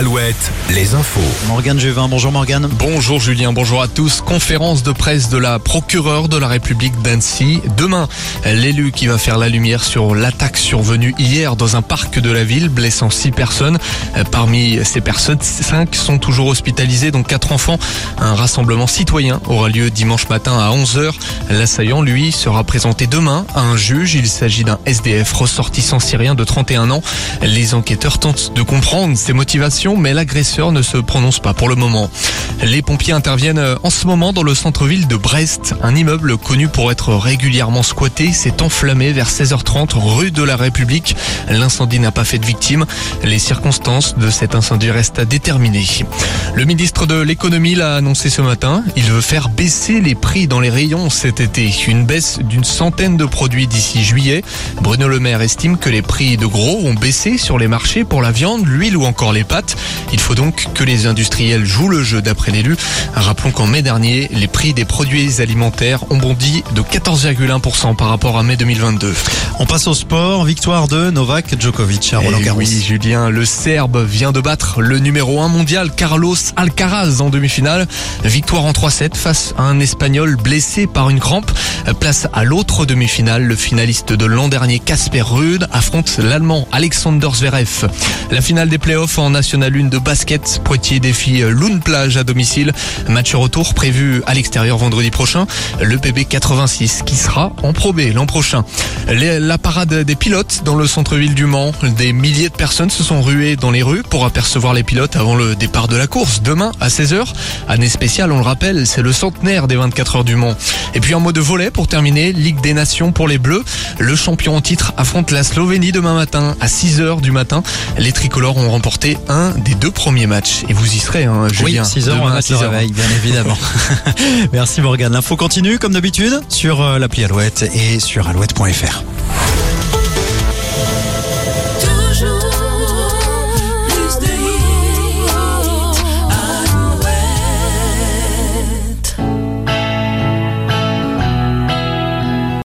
Alouette, les infos. Morgane Juvin, bonjour Morgane. Bonjour Julien, bonjour à tous. Conférence de presse de la procureure de la République d'Annecy. Demain, l'élu qui va faire la lumière sur l'attaque survenue hier dans un parc de la ville, blessant six personnes. Parmi ces personnes, cinq sont toujours hospitalisées, dont quatre enfants. Un rassemblement citoyen aura lieu dimanche matin à 11h. L'assaillant, lui, sera présenté demain à un juge. Il s'agit d'un SDF ressortissant syrien de 31 ans. Les enquêteurs tentent de comprendre ses motivations, mais l'agresseur ne se prononce pas pour le moment. Les pompiers interviennent en ce moment dans le centre-ville de Brest. Un immeuble connu pour être régulièrement squatté s'est enflammé vers 16h30 rue de la République. L'incendie n'a pas fait de victimes. Les circonstances de cet incendie restent à déterminer. Le ministre de l'économie l'a annoncé ce matin. Il veut faire baisser les prix dans les rayons cet été. Une baisse d'une centaine de produits d'ici juillet. Bruno Le Maire estime que les prix de gros ont baissé sur les marchés pour la viande, l'huile ou encore les pâtes. Il faut donc que les industriels jouent le jeu d'après l'élu. Rappelons qu'en mai dernier, les prix des produits alimentaires ont bondi de 14,1% par rapport à mai 2022. On passe au sport. Victoire de Novak Djokovic à Roland Eh Garros. oui, Julien, le Serbe vient de battre le numéro 1 mondial Carlos Alcaraz en demi-finale. Victoire en 3-7 face à un Espagnol blessé par une crampe. Place à l'autre demi-finale. Le finaliste de l'an dernier, Casper Ruud, affronte l'Allemand Alexander Zverev. La finale des playoffs en National 1 de basket. Poitiers défie Lune Plage à domicile. Match retour prévu à l'extérieur vendredi prochain. Le PB 86 qui sera en Pro B l'an prochain. La parade des pilotes dans le centre-ville du Mans. Des milliers de personnes se sont ruées dans les rues pour apercevoir les pilotes avant le départ de la course. Demain à 16h. Année spéciale, on le rappelle, c'est le centenaire des 24 heures du Mans. Et puis un mot de volet pour terminer. Ligue des Nations pour les Bleus. Le champion en titre affronte la Slovénie demain matin à 6h du matin. Les tricolores ont remporté un des deux premiers matchs. Et vous y serez, hein, Oui, Julien. 6 heures, on Demain va à mettre le 6 heures. réveil, bien évidemment. Merci Morgane. L'info continue comme d'habitude sur euh, l'appli Alouette et sur alouette.fr.